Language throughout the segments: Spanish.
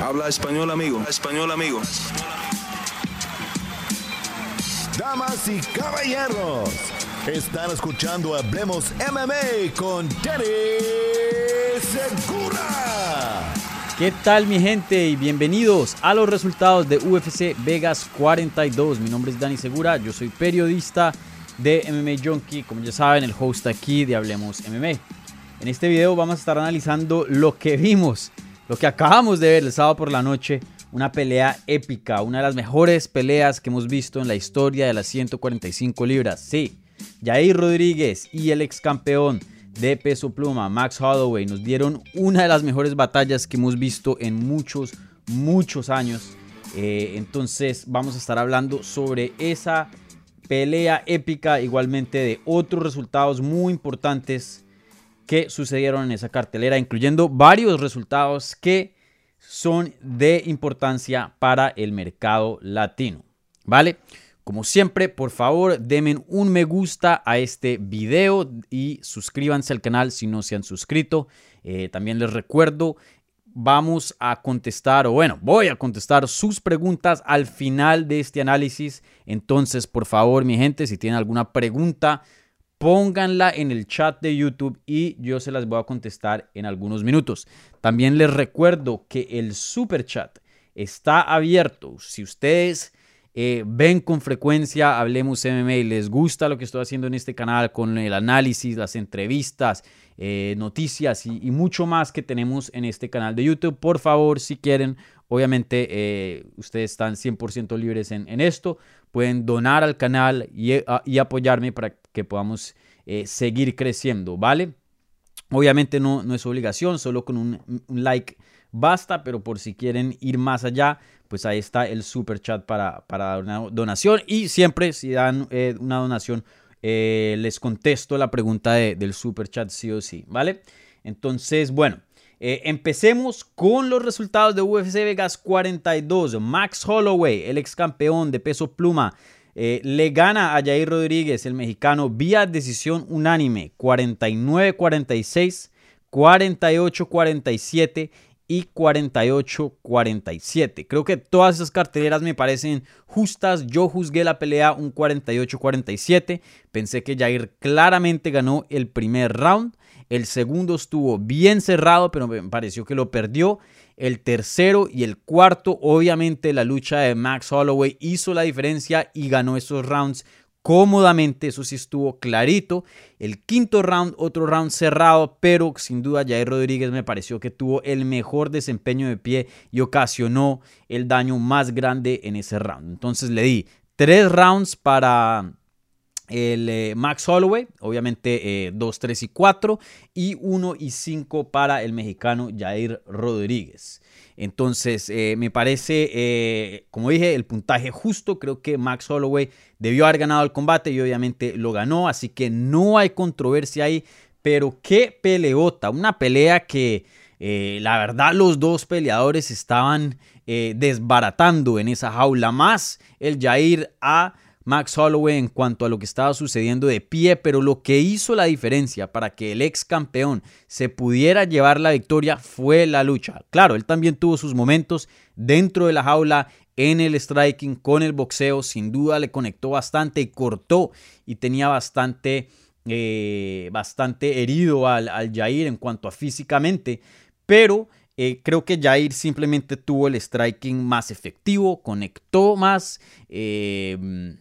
Habla español, amigo. Español, amigo. Damas y caballeros, están escuchando Hablemos MMA con Danny Segura. ¿Qué tal mi gente? Y bienvenidos a los resultados de UFC Vegas 42. Mi nombre es Dani Segura, yo soy periodista de MMA Junkie, como ya saben, el host aquí de Hablemos MMA. En este video vamos a estar analizando lo que vimos lo que acabamos de ver el sábado por la noche, una pelea épica, una de las mejores peleas que hemos visto en la historia de las 145 libras. Sí, Jair Rodríguez y el ex campeón de peso pluma, Max Holloway, nos dieron una de las mejores batallas que hemos visto en muchos, muchos años. Eh, entonces vamos a estar hablando sobre esa pelea épica, igualmente de otros resultados muy importantes que sucedieron en esa cartelera, incluyendo varios resultados que son de importancia para el mercado latino. ¿Vale? Como siempre, por favor, denme un me gusta a este video y suscríbanse al canal si no se han suscrito. Eh, también les recuerdo, vamos a contestar, o bueno, voy a contestar sus preguntas al final de este análisis. Entonces, por favor, mi gente, si tienen alguna pregunta, pónganla en el chat de YouTube y yo se las voy a contestar en algunos minutos. También les recuerdo que el super chat está abierto. Si ustedes eh, ven con frecuencia Hablemos MMA y les gusta lo que estoy haciendo en este canal con el análisis, las entrevistas, eh, noticias y, mucho más que tenemos en este canal de YouTube, por favor, si quieren, obviamente eh, ustedes están 100% libres en, esto, pueden donar al canal y apoyarme para que podamos eh, seguir creciendo, ¿vale? Obviamente no, no es obligación, solo con un, like basta, pero por si quieren ir más allá, pues ahí está el super chat para, para una donación. Y siempre si dan eh, una donación, eh, les contesto la pregunta del super chat sí o sí, ¿vale? Entonces, bueno, empecemos con los resultados de UFC Vegas 42. Max Holloway, el ex campeón de peso pluma, eh, le gana a Jair Rodríguez, el mexicano, vía decisión unánime, 49-46, 48-47 y 48-47. Creo que todas esas carteleras me parecen justas. Yo juzgué la pelea un 48-47. Pensé que Jair claramente ganó el primer round. El segundo estuvo bien cerrado, pero me pareció que lo perdió. El tercero y el cuarto, obviamente la lucha de Max Holloway hizo la diferencia y ganó esos rounds cómodamente, eso sí estuvo clarito. El quinto round, otro round cerrado, pero sin duda Jair Rodríguez me pareció que tuvo el mejor desempeño de pie y ocasionó el daño más grande en ese round. Entonces le di tres rounds para el eh, Max Holloway, obviamente 2, eh, 3 y 4, y 1 y 5 para el mexicano Jair Rodríguez. Entonces, eh, me parece, como dije, el puntaje justo. Creo que Max Holloway debió haber ganado el combate y obviamente lo ganó, así que no hay controversia ahí. Pero qué peleota, una pelea que la verdad los dos peleadores estaban desbaratando en esa jaula, más el Jair a Max Holloway en cuanto a lo que estaba sucediendo de pie, pero lo que hizo la diferencia para que el ex campeón se pudiera llevar la victoria fue la lucha. Claro, él también tuvo sus momentos dentro de la jaula, en el striking, con el boxeo, sin duda le conectó bastante y cortó y tenía bastante, eh, bastante herido al, al Jair en cuanto a físicamente, pero eh, creo que Jair simplemente tuvo el striking más efectivo, conectó más. Eh,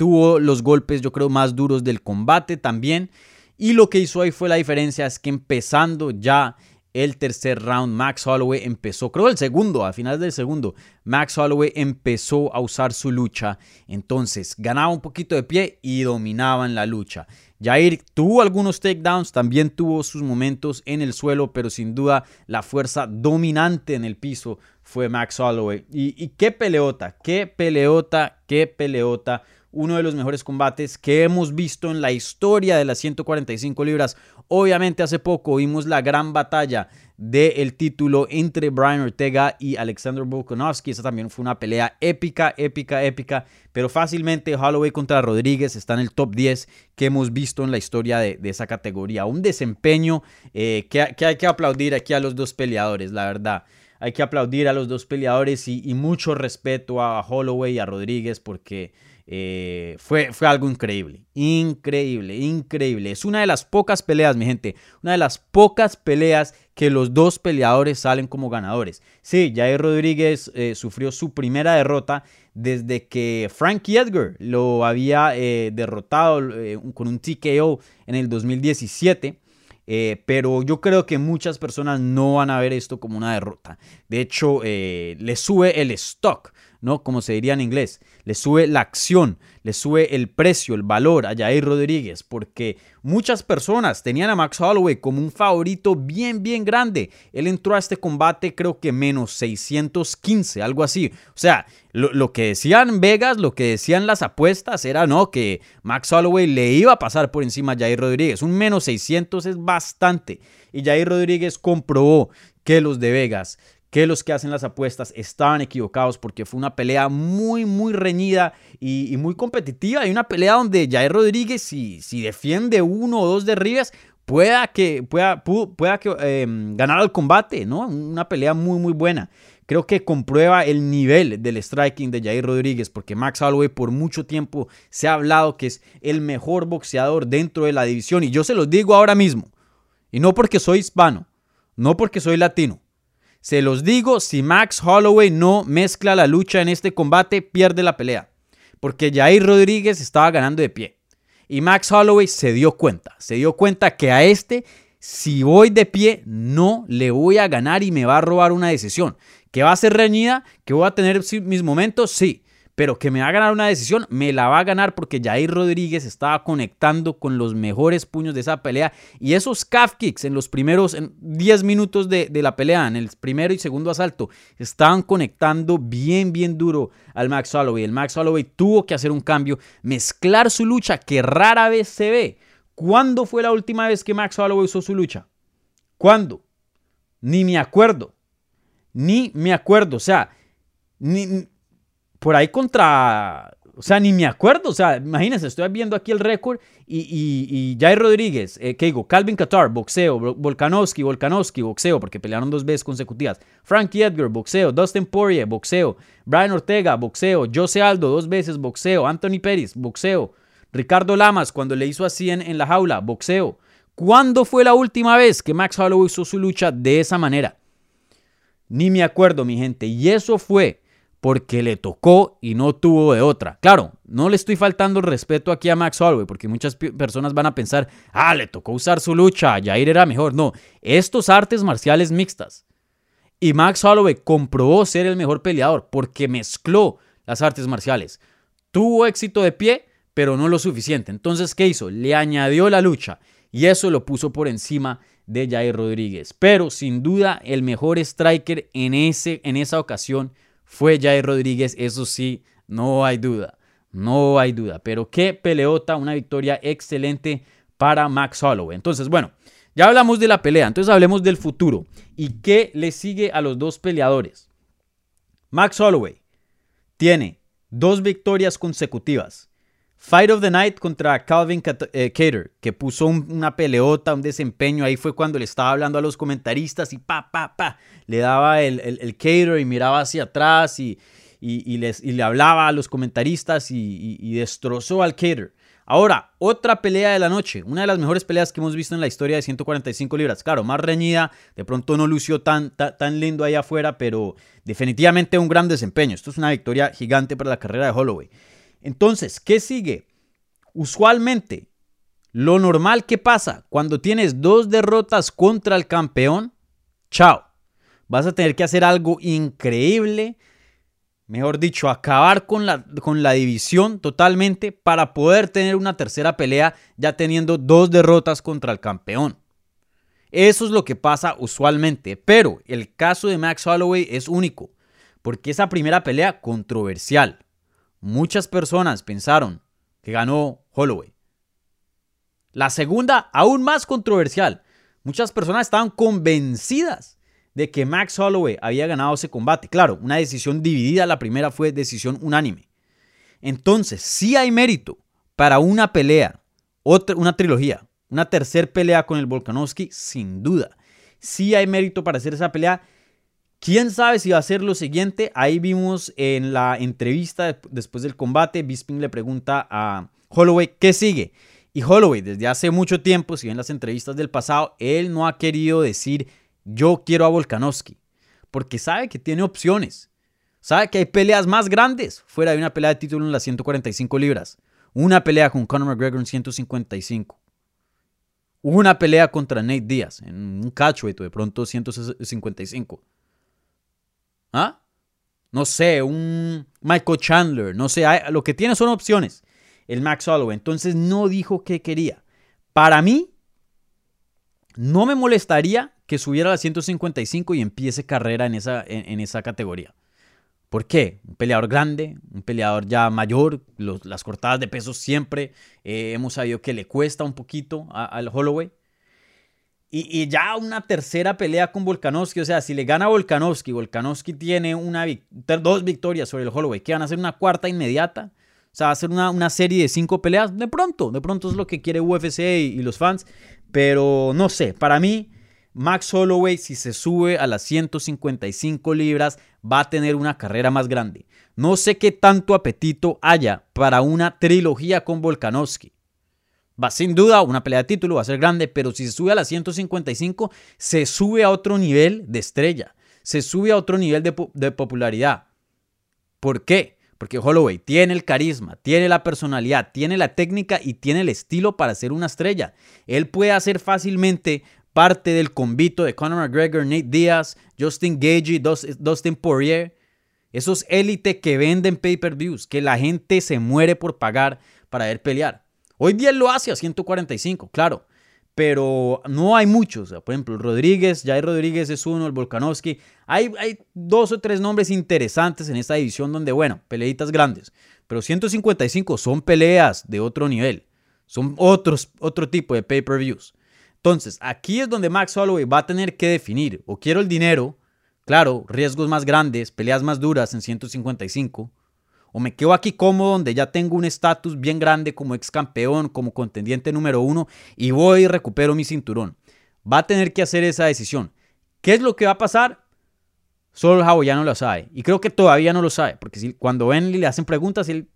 Tuvo los golpes, yo creo, más duros del combate también. Y lo que hizo ahí fue la diferencia, es que empezando ya el tercer round, Max Holloway empezó, creo el segundo, a finales del segundo, Max Holloway empezó a usar su lucha. Entonces ganaba un poquito de pie y dominaba en la lucha. Jair tuvo algunos takedowns, también tuvo sus momentos en el suelo, pero sin duda la fuerza dominante en el piso fue Max Holloway. Y, y qué peleota, qué peleota, qué peleota uno de los mejores combates que hemos visto en la historia de las 145 libras. Obviamente hace poco vimos la gran batalla del título entre Brian Ortega y Alexander Volkanovski. Esa también fue una pelea épica, épica, épica. Pero fácilmente Holloway contra Rodríguez está en el top 10 que hemos visto en la historia de, esa categoría. Un desempeño eh, que, que hay que aplaudir aquí a los dos peleadores, la verdad. hay que aplaudir a los dos peleadores y, mucho respeto a Holloway y a Rodríguez porque eh, fue, fue algo increíble, increíble, increíble. Es una de las pocas peleas, mi gente, una de las pocas peleas que los dos peleadores salen como ganadores. Sí, Jair Rodríguez eh, sufrió su primera derrota desde que Frankie Edgar lo había eh, derrotado con un TKO en el 2017. Eh, pero yo creo que muchas personas no van a ver esto como una derrota. De hecho, eh, le sube el stock, ¿no? Como se diría en inglés. Le sube la acción, le sube el precio, el valor a Jair Rodríguez, porque muchas personas tenían a Max Holloway como un favorito bien, bien grande. Él entró a este combate creo que menos 615, algo así. O sea, lo, que decían Vegas, lo que decían las apuestas era, ¿no? Que Max Holloway le iba a pasar por encima a Jair Rodríguez. Un menos 600 es bastante. Y Jair Rodríguez comprobó que los de Vegas que los que hacen las apuestas estaban equivocados porque fue una pelea muy, muy reñida y, muy competitiva. Y una pelea donde Jair Rodríguez, si, si defiende uno o dos derribes, pueda que, pueda, pueda que em, ganar el combate, ¿no? Una pelea muy, muy buena. Creo que comprueba el nivel del striking de Jair Rodríguez, porque Max Holloway por mucho tiempo se ha hablado que es el mejor boxeador dentro de la división. Y yo se los digo ahora mismo. Y no porque soy hispano, no porque soy latino se los digo, si Max Holloway no mezcla la lucha en este combate, pierde la pelea. Porque Jair Rodríguez estaba ganando de pie. Y Max Holloway se dio cuenta. Se dio cuenta que a este, si voy de pie, no le voy a ganar y me va a robar una decisión. Que va a ser reñida, que voy a tener mis momentos, sí pero que me va a ganar una decisión, me la va a ganar porque Jair Rodríguez estaba conectando con los mejores puños de esa pelea y esos calf kicks en los primeros 10 minutos de, la pelea, en el primero y segundo asalto, estaban conectando bien, bien duro al Max Holloway. El Max Holloway tuvo que hacer un cambio, mezclar su lucha que rara vez se ve. ¿Cuándo fue la última vez que Max Holloway usó su lucha? ¿Cuándo? Ni me acuerdo. Ni me acuerdo. O sea, ni, por ahí contra, o sea, ni me acuerdo, o sea, imagínense, estoy viendo aquí el récord y, y, y Jair Rodríguez, eh, ¿qué digo? Calvin Qatar, boxeo, Volkanovski, Volkanovski, boxeo, porque pelearon dos veces consecutivas, Frankie Edgar, boxeo, Dustin Poirier, boxeo, Brian Ortega, boxeo, Jose Aldo, dos veces, boxeo, Anthony Pérez, boxeo, Ricardo Lamas, cuando le hizo así en, en la jaula, boxeo. ¿Cuándo fue la última vez que Max Holloway hizo su lucha de esa manera? Ni me acuerdo, mi gente, y eso fue porque le tocó y no tuvo de otra. Claro, no le estoy faltando el respeto aquí a Max Holloway, porque muchas personas van a pensar, ah, le tocó usar su lucha, Jair era mejor. No, estos artes marciales mixtas. Y Max Holloway comprobó ser el mejor peleador porque mezcló las artes marciales. Tuvo éxito de pie, pero no lo suficiente. Entonces, ¿qué hizo? Le añadió la lucha y eso lo puso por encima de Jair Rodríguez. Pero sin duda el mejor striker en, ese, en esa ocasión fue Jair Rodríguez, eso sí, no hay duda, no hay duda. Pero qué peleota, una victoria excelente para Max Holloway. Entonces, bueno, ya hablamos de la pelea, entonces hablemos del futuro. ¿Y qué le sigue a los dos peleadores? Max Holloway tiene dos victorias consecutivas. Fight of the Night contra Calvin eh, Cater, que puso una peleota, un desempeño. Ahí fue cuando le estaba hablando a los comentaristas y pa, pa, pa. Le daba el, el, Cater y miraba hacia atrás y, y, les, y le hablaba a los comentaristas y, destrozó al Cater. Ahora, otra pelea de la noche, una de las mejores peleas que hemos visto en la historia de 145 libras. Claro, más reñida, de pronto no lució tan, tan, tan lindo ahí afuera, pero definitivamente un gran desempeño. Esto es una victoria gigante para la carrera de Holloway. Entonces, ¿qué sigue? Usualmente, lo normal que pasa cuando tienes dos derrotas contra el campeón, chao. Vas a tener que hacer algo increíble, mejor dicho, acabar con la, con la división totalmente para poder tener una tercera pelea ya teniendo dos derrotas contra el campeón. Eso es lo que pasa usualmente, pero el caso de Max Holloway es único, porque esa primera pelea controversial muchas personas pensaron que ganó Holloway. La segunda, aún más controversial. Muchas personas estaban convencidas de que Max Holloway había ganado ese combate. Claro, una decisión dividida, la primera fue decisión unánime. Entonces, sí hay mérito para una pelea, otra, una trilogía, una tercera pelea con el Volkanovski, sin duda. Sí hay mérito para hacer esa pelea ¿Quién sabe si va a ser lo siguiente? Ahí vimos en la entrevista después del combate, Bisping le pregunta a Holloway, ¿qué sigue? Y Holloway, desde hace mucho tiempo, si ven las entrevistas del pasado, él no ha querido decir yo quiero a Volkanovski, porque sabe que tiene opciones. Sabe que hay peleas más grandes fuera de una pelea de título en las 145 libras. Una pelea con Conor McGregor en 155. Una pelea contra Nate Diaz en un catchweight de pronto 155. ¿Ah? No sé, un Michael Chandler, no sé, lo que tiene son opciones el Max Holloway. Entonces no dijo qué quería. Para mí, no me molestaría que subiera a la 155 y empiece carrera en esa, en, esa categoría. ¿Por qué? Un peleador grande, un peleador ya mayor, las cortadas de peso siempre eh, hemos sabido que le cuesta un poquito al Holloway. Y, ya una tercera pelea con Volkanovski, o sea, si le gana Volkanovski, Volkanovski tiene una, dos victorias sobre el Holloway, que van a ser una cuarta inmediata, o sea, hacer una, una, serie de cinco peleas, de pronto, de pronto es lo que quiere UFC y, los fans. Pero no sé, para mí, Max Holloway, si se sube a las 155 libras, va a tener una carrera más grande. No sé qué tanto apetito haya para una trilogía con Volkanovski. Va sin duda, una pelea de título va a ser grande, pero si se sube a las 155, se sube a otro nivel de estrella, se sube a otro nivel de, popularidad. ¿Por qué? Porque Holloway tiene el carisma, tiene la personalidad, tiene la técnica y tiene el estilo para ser una estrella. Él puede hacer fácilmente parte del convito de Conor McGregor, Nate Diaz, Justin Gagey, Dustin Poirier. Esos élite que venden pay-per-views, que la gente se muere por pagar para ver pelear. Hoy día lo hace a 145, claro pero no hay muchos. Por ejemplo, Rodríguez, Jair Rodríguez es uno, el Volkanovski. Hay, hay dos o tres nombres interesantes en esta división donde, bueno, peleitas grandes. Pero 155 son peleas de otro nivel. Son otros, otro tipo de pay-per-views. Entonces, aquí es donde Max Holloway va a tener que definir. O quiero el dinero, claro, riesgos más grandes, peleas más duras en 155 o me quedo aquí cómodo donde ya tengo un estatus bien grande como ex campeón, como contendiente número uno y voy y recupero mi cinturón. Va a tener que hacer esa decisión. ¿Qué es lo que va a pasar? Solo hawaiano lo sabe. Y creo que todavía no lo sabe, porque si, cuando ven y le hacen preguntas, él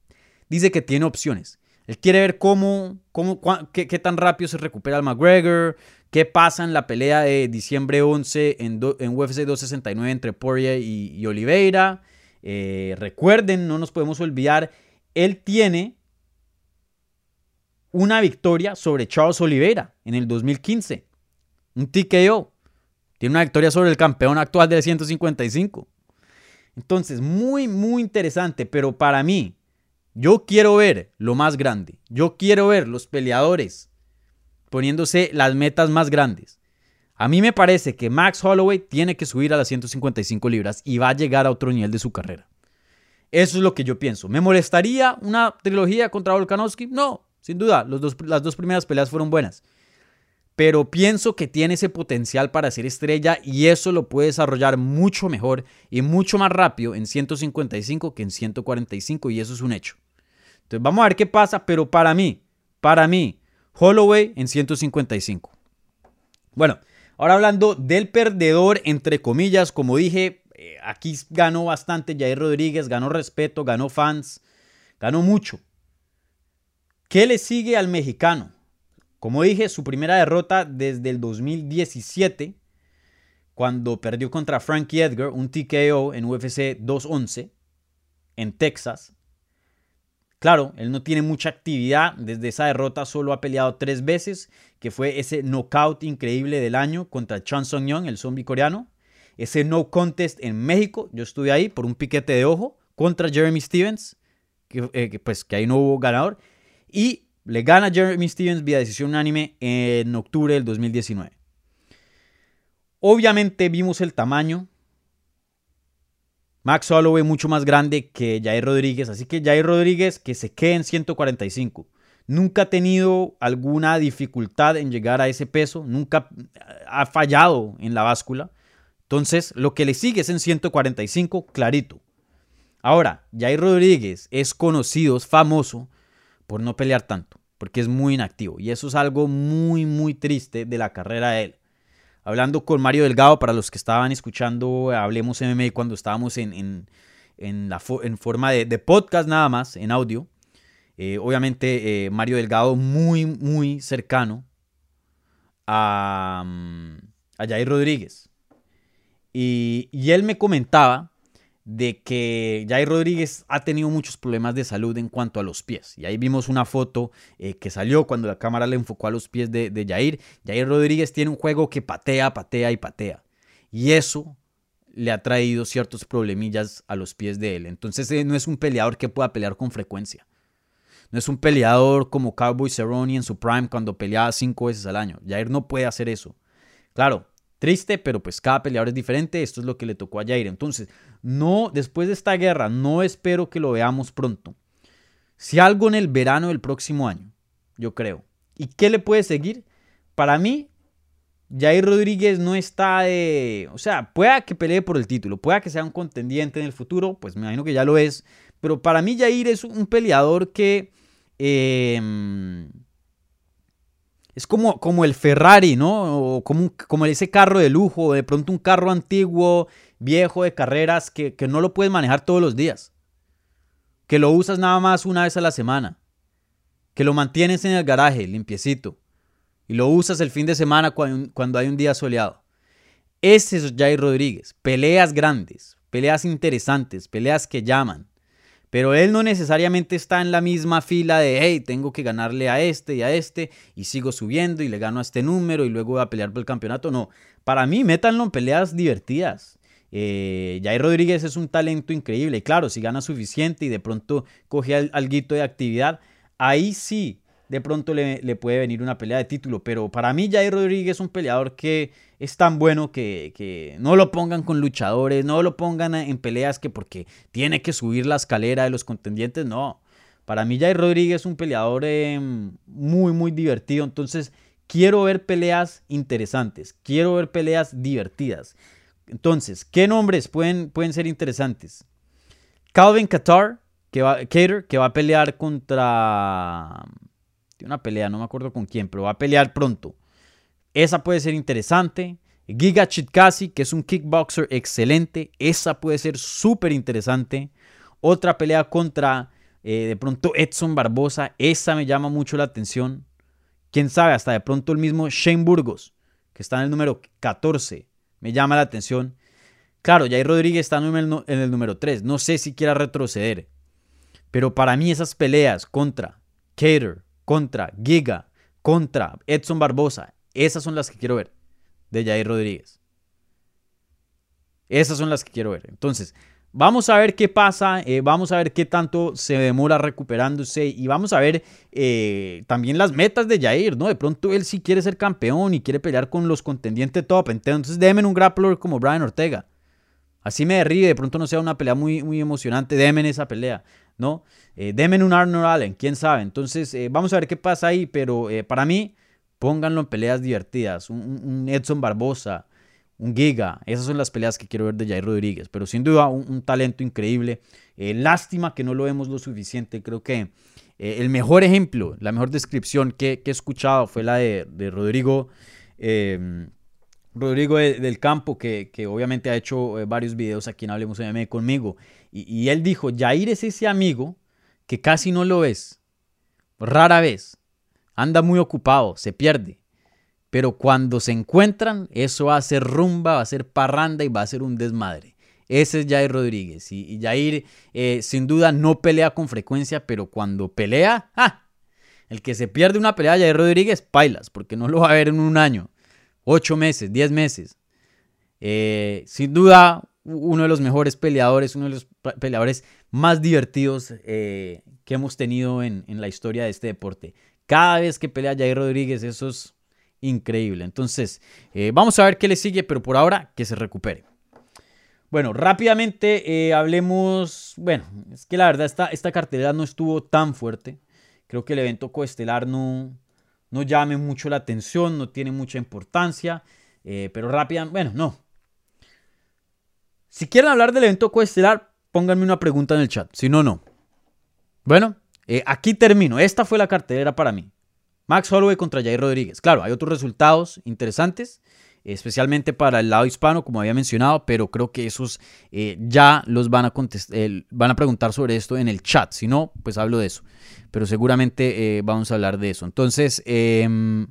dice que tiene opciones. Él quiere ver cómo, cómo qué, tan rápido se recupera el McGregor, qué pasa en la pelea de diciembre 11 en, en UFC 269 entre Poirier y Oliveira. Eh, recuerden, no nos podemos olvidar, él tiene una victoria sobre Charles Oliveira en el 2015. Un TKO. Tiene una victoria sobre el campeón actual de 155. Entonces, muy, muy interesante, pero para mí, yo quiero ver lo más grande. Yo quiero ver los peleadores poniéndose las metas más grandes. A mí me parece que Max Holloway tiene que subir a las 155 libras y va a llegar a otro nivel de su carrera. Eso es lo que yo pienso. ¿Me molestaría una trilogía contra Volkanovski? No, sin duda. las dos primeras peleas fueron buenas. Pero pienso que tiene ese potencial para ser estrella y eso lo puede desarrollar mucho mejor y mucho más rápido en 155 que en 145 y eso es un hecho. Entonces vamos a ver qué pasa, pero para mí, para mí, Holloway en 155. Bueno, Ahora hablando del perdedor, entre comillas, como dije, eh, aquí ganó bastante Jair Rodríguez, ganó respeto, ganó fans, ganó mucho. ¿Qué le sigue al mexicano? Como dije, su primera derrota desde el 2017, cuando perdió contra Frankie Edgar, un TKO en UFC 211 en Texas. Claro, él no tiene mucha actividad. Desde esa derrota solo ha peleado tres veces, que fue ese knockout increíble del año contra Chan Song Young, el zombie coreano. Ese no contest en México, yo estuve ahí por un piquete de ojo contra Jeremy Stevens, que, eh, pues que ahí no hubo ganador. Y le gana Jeremy Stevens vía decisión unánime en octubre del 2019. Obviamente vimos el tamaño Max Holloway mucho más grande que Jair Rodríguez, así que Jair Rodríguez que se quede en 145. Nunca ha tenido alguna dificultad en llegar a ese peso, nunca ha fallado en la báscula. Entonces, lo que le sigue es en 145, clarito. Ahora, Jair Rodríguez es conocido, es famoso por no pelear tanto, porque es muy inactivo. Y eso es algo muy, muy triste de la carrera de él. Hablando con Mario Delgado, para los que estaban escuchando, hablemos MMA cuando estábamos en, en, la en forma de, podcast nada más, en audio. Eh, obviamente, eh, Mario Delgado muy, muy cercano a, mm, a Jair Rodríguez. Y, y él me comentaba de que Jair Rodríguez ha tenido muchos problemas de salud en cuanto a los pies. Y ahí vimos una foto eh, que salió cuando la cámara le enfocó a los pies de, Jair. Jair Rodríguez tiene un juego que patea, patea y patea. Y eso le ha traído ciertos problemillas a los pies de él. Entonces eh, no es un peleador que pueda pelear con frecuencia. No es un peleador como Cowboy Cerrone en su prime cuando peleaba cinco veces al año. Jair no puede hacer eso. Claro, Triste, pero pues cada peleador es diferente. Esto es lo que le tocó a Jair. Entonces, no, después de esta guerra, no espero que lo veamos pronto. Si algo en el verano del próximo año, yo creo. ¿Y qué le puede seguir? Para mí, Jair Rodríguez no está de. O sea, pueda que pelee por el título, pueda que sea un contendiente en el futuro, pues me imagino que ya lo es. Pero para mí, Jair es un peleador que. Eh, es como, como el Ferrari, ¿no? O como, como ese carro de lujo, de pronto un carro antiguo, viejo, de carreras, que, no lo puedes manejar todos los días. Que lo usas nada más una vez a la semana. Que lo mantienes en el garaje, limpiecito. Y lo usas el fin de semana cuando, cuando hay un día soleado. Ese es Jair Rodríguez. Peleas grandes, peleas interesantes, peleas que llaman. Pero él no necesariamente está en la misma fila de, hey, tengo que ganarle a este y a este y sigo subiendo y le gano a este número y luego voy a pelear por el campeonato. No, para mí métanlo en peleas divertidas. Eh, Jair Rodríguez es un talento increíble. Y claro, si gana suficiente y de pronto coge algo de actividad, ahí sí de pronto le, puede venir una pelea de título. Pero para mí Jair Rodríguez es un peleador que es tan bueno que, no lo pongan con luchadores, no lo pongan en peleas que porque tiene que subir la escalera de los contendientes. No, para mí Jair Rodríguez es un peleador em, muy, muy divertido. Entonces quiero ver peleas interesantes, quiero ver peleas divertidas. Entonces, ¿qué nombres pueden, pueden ser interesantes? Calvin Qatar, que va, Cater, que va a pelear contra una pelea, no me acuerdo con quién, pero va a pelear pronto. Esa puede ser interesante. Giga Chitkasi, que es un kickboxer excelente. Esa puede ser súper interesante. Otra pelea contra eh, de pronto Edson Barbosa. Esa me llama mucho la atención. Quién sabe, hasta de pronto el mismo Shane Burgos, que está en el número 14. Me llama la atención. Claro, Jair Rodríguez está en el, en el número 3. No sé si quiera retroceder. Pero para mí esas peleas contra Cater, contra Giga, contra Edson Barbosa. Esas son las que quiero ver de Jair Rodríguez. Esas son las que quiero ver. Entonces, vamos a ver qué pasa, eh, vamos a ver qué tanto se demora recuperándose y vamos a ver eh, también las metas de Jair, ¿no? De pronto él sí quiere ser campeón y quiere pelear con los contendientes top. Entonces, déjenme un grappler como Brian Ortega. Así me derribe, de pronto no sea una pelea muy, muy emocionante, démen esa pelea, ¿no? Eh, denme un Arnold Allen, quién sabe. Entonces, eh, vamos a ver qué pasa ahí, pero eh, para mí, pónganlo en peleas divertidas. Un, Edson Barbosa, un Giga, esas son las peleas que quiero ver de Jair Rodríguez, pero sin duda un, talento increíble. lástima que no lo vemos lo suficiente, creo que el mejor ejemplo, la mejor descripción que, he escuchado fue la de, de Rodrigo. Rodrigo del Campo, que, obviamente ha hecho eh, varios videos aquí en Hablemos MMA conmigo, y, él dijo, Jair es ese amigo que casi no lo ves, rara vez, anda muy ocupado, se pierde, pero cuando se encuentran, eso va a ser rumba, va a ser parranda y va a ser un desmadre. Ese es Jair Rodríguez, y, Jair eh, sin duda no pelea con frecuencia, pero cuando pelea, ¡ah! El que se pierde una pelea de Jair Rodríguez, pailas, porque no lo va a ver en un año. 8 meses, 10 meses. Eh, sin duda, uno de los mejores peleadores, uno de los peleadores más divertidos eh, que hemos tenido en, la historia de este deporte. Cada vez que pelea Jair Rodríguez, eso es increíble. Entonces, eh, vamos a ver qué le sigue, pero por ahora que se recupere. Bueno, rápidamente hablemos. Bueno, es que la verdad, esta, esta no estuvo tan fuerte. Creo que el evento coestelar no, no llame mucho la atención, no tiene mucha importancia, eh, pero rápida, bueno, no. Si quieren hablar del evento coestelar, pónganme una pregunta en el chat, si no, no. Bueno, eh, aquí termino, esta fue la cartelera para mí. Max Holloway contra Jair Rodríguez. Claro, hay otros resultados interesantes. especialmente para el lado hispano, como había mencionado, pero creo que esos eh, ya los van a, van a preguntar sobre esto en el chat. Si no, pues hablo de eso. Pero seguramente eh, vamos a hablar de eso. Entonces, em,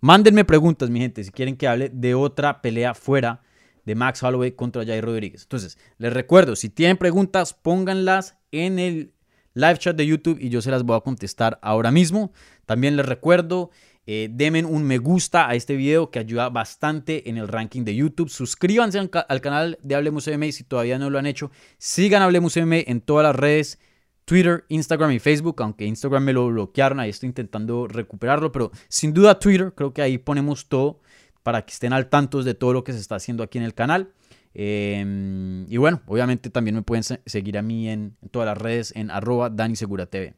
mándenme preguntas, mi gente, si quieren que hable de otra pelea fuera de Max Holloway contra Jair Rodríguez. Entonces, les recuerdo, si tienen preguntas, pónganlas en el live chat de YouTube y yo se las voy a contestar ahora mismo. También les recuerdo, eh, un me gusta a este video que ayuda bastante en el ranking de YouTube. Suscríbanse al, canal de Hablemos MMA si todavía no lo han hecho. Sigan Hablemos MMA en todas las redes. Twitter, Instagram y Facebook, aunque Instagram me lo bloquearon, ahí estoy intentando recuperarlo, pero sin duda Twitter, creo que ahí ponemos todo para que estén al tanto de todo lo que se está haciendo aquí en el canal. Em, y bueno, obviamente también me pueden seguir a mí en, todas las redes en arroba DaniSeguraTV.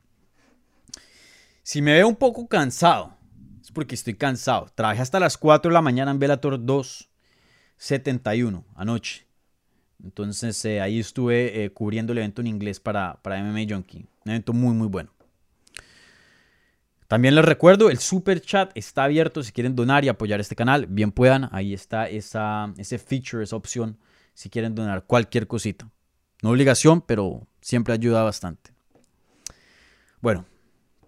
Si me veo un poco cansado, es porque estoy cansado. Trabajé hasta las 4 de la mañana en Velator 271 anoche. Entonces eh, ahí estuve eh, cubriendo el evento en inglés para, para MMA Junkie. Un evento muy, muy bueno. También les recuerdo, el super chat está abierto si quieren donar y apoyar este canal. Bien puedan, ahí está esa, ese feature, esa opción, si quieren donar cualquier cosita. No obligación, pero siempre ayuda bastante. Bueno,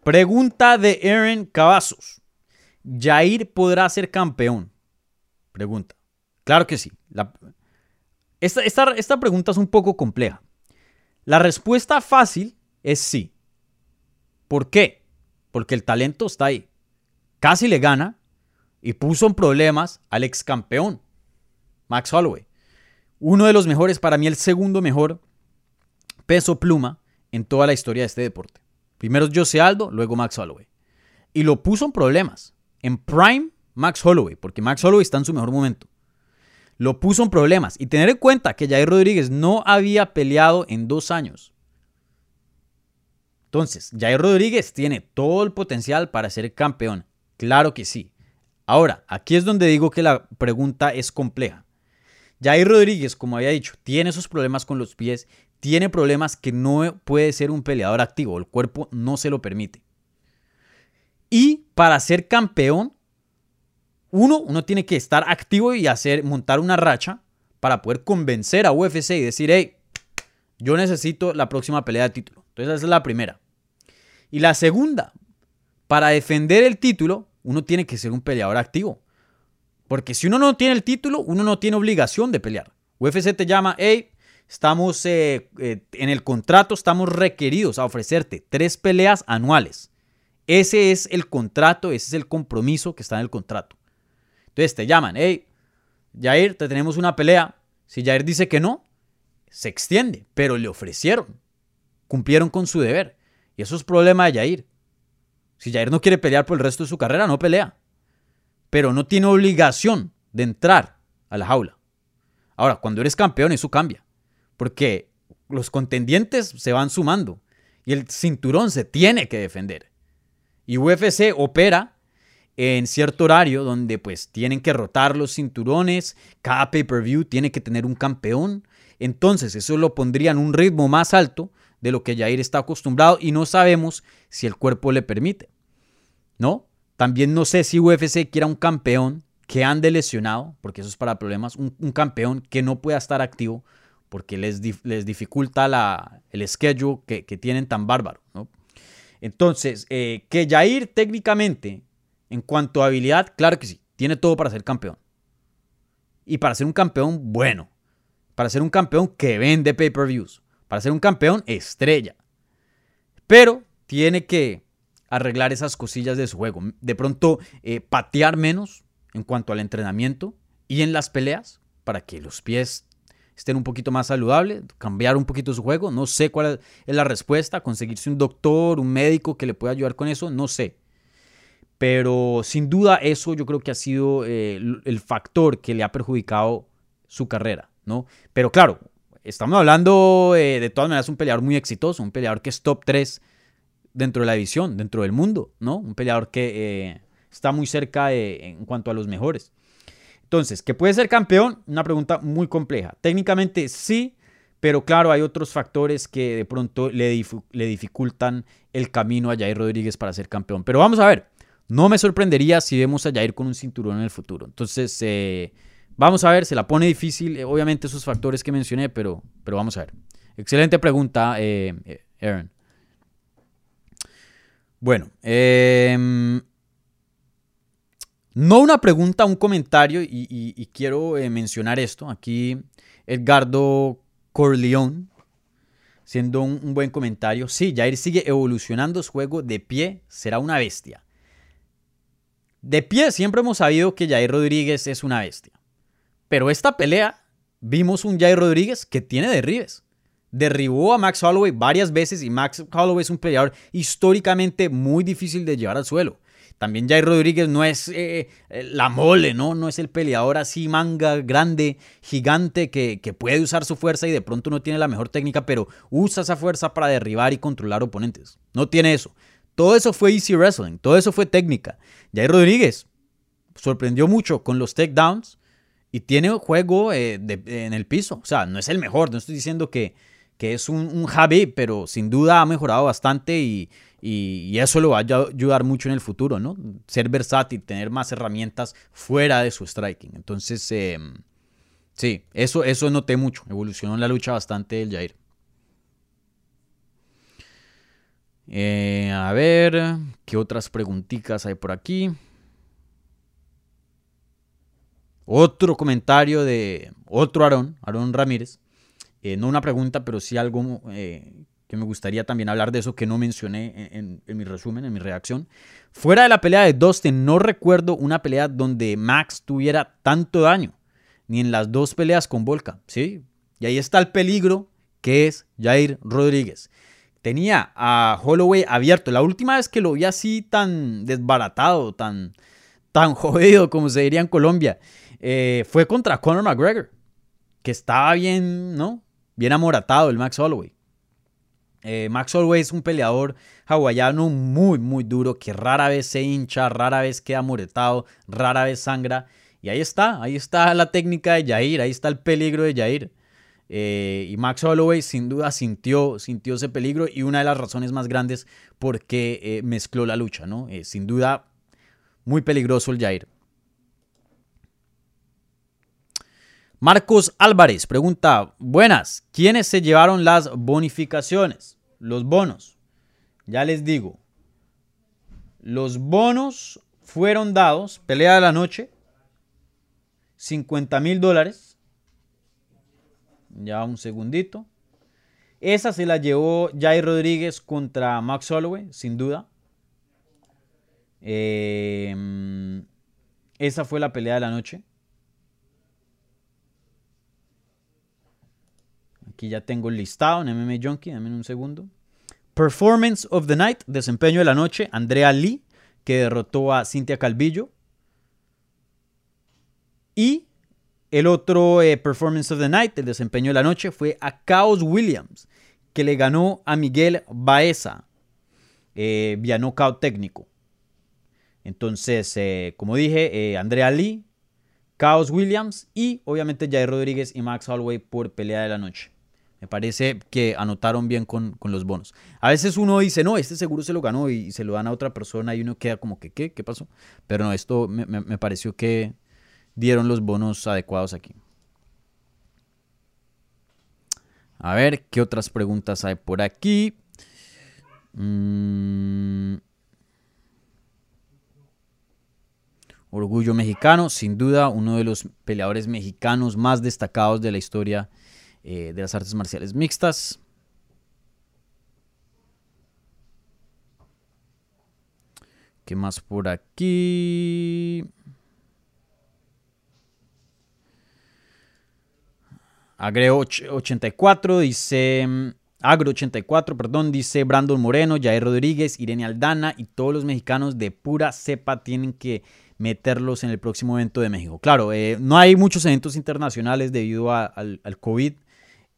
pregunta de Aaron Cavazos. ¿Jair podrá ser campeón? Pregunta. Claro que sí. esta, esta pregunta es un poco compleja. La respuesta fácil es sí. ¿Por qué? Porque el talento está ahí. Casi le gana y puso en problemas al ex campeón, Max Holloway. Uno de los mejores, para mí el segundo mejor peso pluma en toda la historia de este deporte. Primero Jose Aldo, luego Max Holloway. Y lo puso en problemas. En prime, Max Holloway, porque Max Holloway está en su mejor momento. Lo puso en problemas. Y tener en cuenta que Jair Rodríguez no había peleado en dos años. Entonces, Jair Rodríguez tiene todo el potencial para ser campeón. Claro que sí. Ahora, aquí es donde digo que la pregunta es compleja. Jair Rodríguez, como había dicho, tiene esos problemas con los pies, tiene problemas que no puede ser un peleador activo, el cuerpo no se lo permite. Y para ser campeón, uno, uno tiene que estar activo y hacer, montar una racha para poder convencer a UFC y decir, hey, yo necesito la próxima pelea de título. Entonces esa es la primera. Y la segunda, para defender el título, uno tiene que ser un peleador activo. Porque si uno no tiene el título, uno no tiene obligación de pelear. UFC te llama, hey, estamos eh, eh, en el contrato, estamos requeridos a ofrecerte tres peleas anuales. Ese es el contrato, ese es el compromiso que está en el contrato. Entonces te llaman, hey, Jair, te tenemos una pelea. Si Jair dice que no, se extiende, pero le ofrecieron cumplieron con su deber. Y eso es problema de Jair. Si Jair no quiere pelear por el resto de su carrera, no pelea. Pero no tiene obligación de entrar a la jaula. Ahora, cuando eres campeón, eso cambia. Porque los contendientes se van sumando. Y el cinturón se tiene que defender. Y UFC opera en cierto horario donde pues tienen que rotar los cinturones. Cada pay-per-view tiene que tener un campeón. Entonces eso lo pondría en un ritmo más alto de lo que Jair está acostumbrado y no sabemos si el cuerpo le permite. ¿No? También no sé si UFC quiera un campeón que ande lesionado, porque eso es para problemas, un, campeón que no pueda estar activo porque les, les dificulta la, el schedule que, tienen tan bárbaro. ¿no? Entonces, eh, que Jair técnicamente, en cuanto a habilidad, claro que sí, tiene todo para ser campeón. Y para ser un campeón bueno, para ser un campeón que vende pay-per-views, para ser un campeón estrella. Pero tiene que arreglar esas cosillas de su juego. De pronto, eh, patear menos en cuanto al entrenamiento y en las peleas para que los pies estén un poquito más saludables, cambiar un poquito su juego. No sé cuál es la respuesta, conseguirse un doctor, un médico que le pueda ayudar con eso, no sé. Pero sin duda eso yo creo que ha sido eh, el factor que le ha perjudicado su carrera, ¿no? Pero claro, estamos hablando eh, de todas maneras un peleador muy exitoso, un peleador que es top 3 dentro de la división, dentro del mundo, ¿no? Un peleador que eh, está muy cerca en cuanto a los mejores. Entonces, ¿que puede ser campeón? Una pregunta muy compleja. Técnicamente sí, pero claro, hay otros factores que de pronto le, le dificultan el camino a Jair Rodríguez para ser campeón. Pero vamos a ver, no me sorprendería si vemos a Jair con un cinturón en el futuro. Entonces, eh, Vamos a ver, se la pone difícil, eh, obviamente esos factores que mencioné, pero, pero vamos a ver. Excelente pregunta, eh, eh, Aaron. Bueno, em, no una pregunta, un comentario, y, quiero mencionar esto. Aquí Edgardo Corleone, siendo un, un, buen comentario. Sí, Jair sigue evolucionando su juego de pie, será una bestia. De pie siempre hemos sabido que Jair Rodríguez es una bestia. Pero esta pelea vimos un Jair Rodríguez que tiene derribes. Derribó a Max Holloway varias veces y Max Holloway es un peleador históricamente muy difícil de llevar al suelo. También Jair Rodríguez no es eh, eh, la mole, ¿no? No es el peleador así manga grande, gigante, que, puede usar su fuerza y de pronto no tiene la mejor técnica, pero usa esa fuerza para derribar y controlar oponentes. No tiene eso. Todo eso fue easy wrestling, todo eso fue técnica. Jair Rodríguez sorprendió mucho con los takedowns, y tiene juego eh, en el piso. O sea, no es el mejor, no estoy diciendo que, que es un, un Javi, pero sin duda ha mejorado bastante y, y, eso lo va a ayudar mucho en el futuro, ¿no? Ser versátil, tener más herramientas fuera de su striking. Entonces, em, sí, eso, eso noté mucho. Evolucionó en la lucha bastante el Jair. Eh, a ver, ¿qué otras preguntitas hay por aquí? Otro comentario de otro Aarón, Aarón Ramírez. Eh, no una pregunta, pero sí algo eh, que me gustaría también hablar de eso que no mencioné en, mi resumen, en mi reacción. Fuera de la pelea de Dustin, no recuerdo una pelea donde Max tuviera tanto daño, ni en las dos peleas con Volca, ¿sí? Y ahí está el peligro que es Jair Rodríguez. Tenía a Holloway abierto. La última vez que lo vi así tan desbaratado, tan, tan jodido, como se diría en Colombia, eh, fue contra Conor McGregor, que estaba bien, ¿no? Bien amoratado el Max Holloway. Eh, Max Holloway es un peleador hawaiano muy, muy duro, que rara vez se hincha, rara vez queda amoratado, rara vez sangra. Y ahí está, ahí está la técnica de Jair, ahí está el peligro de Jair. Eh, y Max Holloway sin duda sintió, sintió ese peligro y una de las razones más grandes porque mezcló la lucha, ¿no? sin duda, muy peligroso el Jair. Marcos Álvarez pregunta, buenas, ¿quiénes se llevaron las bonificaciones? Los bonos. Ya les digo, los bonos fueron dados, pelea de la noche, 50 mil dólares. Ya un segundito. Esa se la llevó Jai Rodríguez contra Max Holloway, sin duda. Eh, esa fue la pelea de la noche. Aquí ya tengo listado en MMA Junkie, dame un segundo. Performance of the Night, desempeño de la noche, Andrea Lee, que derrotó a Cintia Calvillo. Y el otro eh, Performance of the Night, el desempeño de la noche, fue a Chaos Williams, que le ganó a Miguel Baeza eh, vía knockout técnico. Entonces, eh, como dije, Andrea Lee, Chaos Williams y obviamente Jair Rodríguez y Max Holloway por pelea de la noche. Me parece que anotaron bien con, los bonos. A veces uno dice, no, este seguro se lo ganó y, se lo dan a otra persona y uno queda como que, ¿qué? ¿Qué pasó? Pero no, esto me, pareció que dieron los bonos adecuados aquí. A ver, ¿qué otras preguntas hay por aquí? Mm. Orgullo mexicano, sin duda, uno de los peleadores mexicanos más destacados de la historia eh, de las artes marciales mixtas. ¿Qué más por aquí? Agreo 84 dice mm, Agro 84, perdón, dice Brandon Moreno, Jair Rodríguez, Irene Aldana y todos los mexicanos de pura cepa tienen que meterlos en el próximo evento de México. Claro, eh, no hay muchos eventos internacionales debido al, al COVID.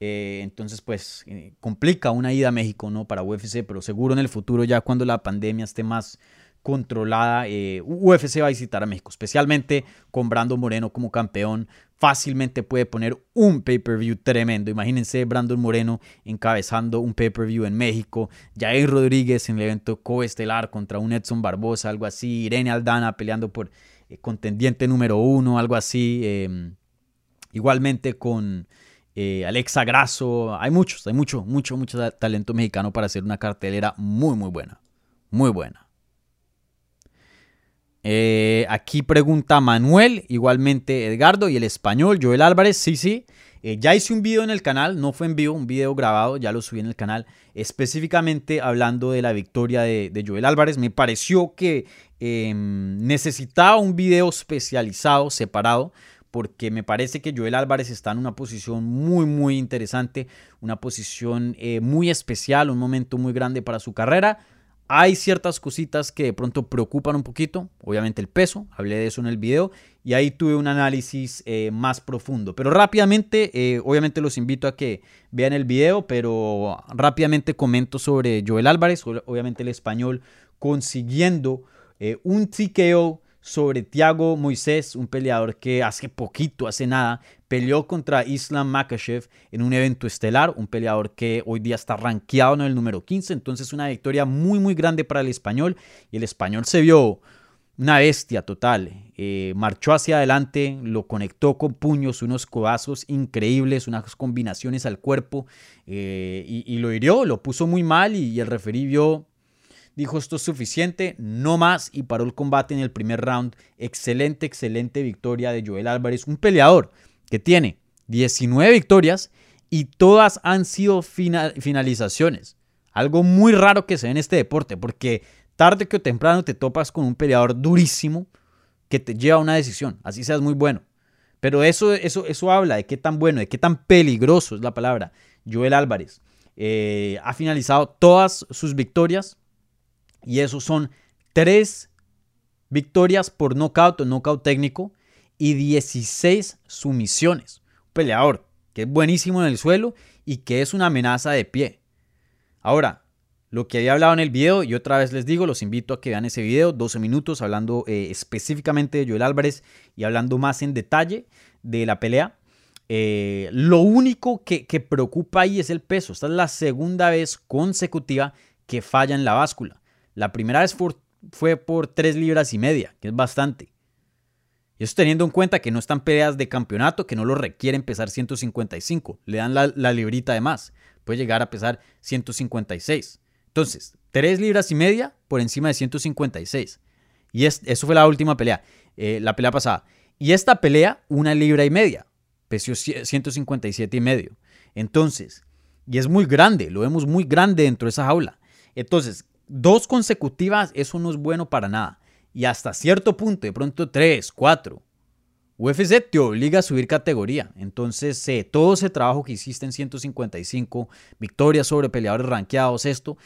Eh, entonces, pues eh, complica una ida a México, ¿no? Para UFC, pero seguro en el futuro, ya cuando la pandemia esté más controlada, eh, UFC va a visitar a México, especialmente con Brandon Moreno como campeón. Fácilmente puede poner un pay-per-view tremendo. Imagínense Brandon Moreno encabezando un pay-per-view en México. Jair Rodríguez en el evento coestelar contra un Edson Barbosa, algo así. Irene Aldana peleando por contendiente número uno, algo así. Em, Igualmente con eh, Alexa Grasso. Hay muchos, hay mucho, mucho, mucho talento mexicano para hacer una cartelera muy, muy buena. Muy buena. Eh, aquí pregunta Manuel, igualmente Edgardo y el español, Joel Álvarez, sí, sí. Eh, ya hice un video en el canal, no fue en vivo, un video grabado, ya lo subí en el canal, específicamente hablando de la victoria de, Joel Álvarez. Me pareció que em, necesitaba un video especializado, separado, porque me parece que Joel Álvarez está en una posición muy, muy interesante, una posición eh, muy especial, un momento muy grande para su carrera. Hay ciertas cositas que de pronto preocupan un poquito, obviamente el peso, hablé de eso en el video y ahí tuve un análisis eh, más profundo. Pero rápidamente, eh, obviamente los invito a que vean el video, pero rápidamente comento sobre Joel Álvarez, obviamente el español consiguiendo un TKO sobre Thiago Moisés, un peleador que hace poquito, hace nada, peleó contra Islam Makachev en un evento estelar, un peleador que hoy día está rankeado en el número 15, entonces una victoria muy muy grande para el español. Y el español se vio una bestia total, eh, marchó hacia adelante, lo conectó con puños, unos codazos increíbles, unas combinaciones al cuerpo eh, y, lo hirió, lo puso muy mal y, y el referí vio dijo esto es suficiente, no más y paró el combate en el primer round. Excelente, excelente victoria de Joel Álvarez, un peleador que tiene 19 victorias y todas han sido finalizaciones. Algo muy raro que se ve en este deporte, porque tarde que temprano te topas con un peleador durísimo que te lleva a una decisión, así seas muy bueno. Pero eso, eso, eso habla de qué tan bueno, de qué tan peligroso es la palabra. Joel Álvarez eh, ha finalizado todas sus victorias y esos son tres victorias por nocaut o nocaut técnico y 16 sumisiones. Un peleador que es buenísimo en el suelo y que es una amenaza de pie. Ahora, lo que había hablado en el video, y otra vez les digo, los invito a que vean ese video, 12 minutos, hablando eh, específicamente de Joel Álvarez y hablando más en detalle de la pelea. Eh, lo único que, que preocupa ahí es el peso. Esta es la segunda vez consecutiva que falla en la báscula. La primera vez fue por 3 libras y media, que es bastante. Eso teniendo en cuenta que no están peleas de campeonato, que no lo requieren pesar 155. Le dan la, librita de más. Puede llegar a pesar 156. Entonces, 3 libras y media por encima de 156. Y eso fue la última pelea, eh, la pelea pasada. Y esta pelea, una libra y media. Pesó 157 y medio. Entonces, y es muy grande, lo vemos muy grande dentro de esa jaula. Entonces, dos consecutivas, eso no es bueno para nada. Y hasta cierto punto, de pronto tres, cuatro. UFC te obliga a subir categoría. Entonces, eh, todo ese trabajo que hiciste en 155, victorias sobre peleadores rankeados, esto,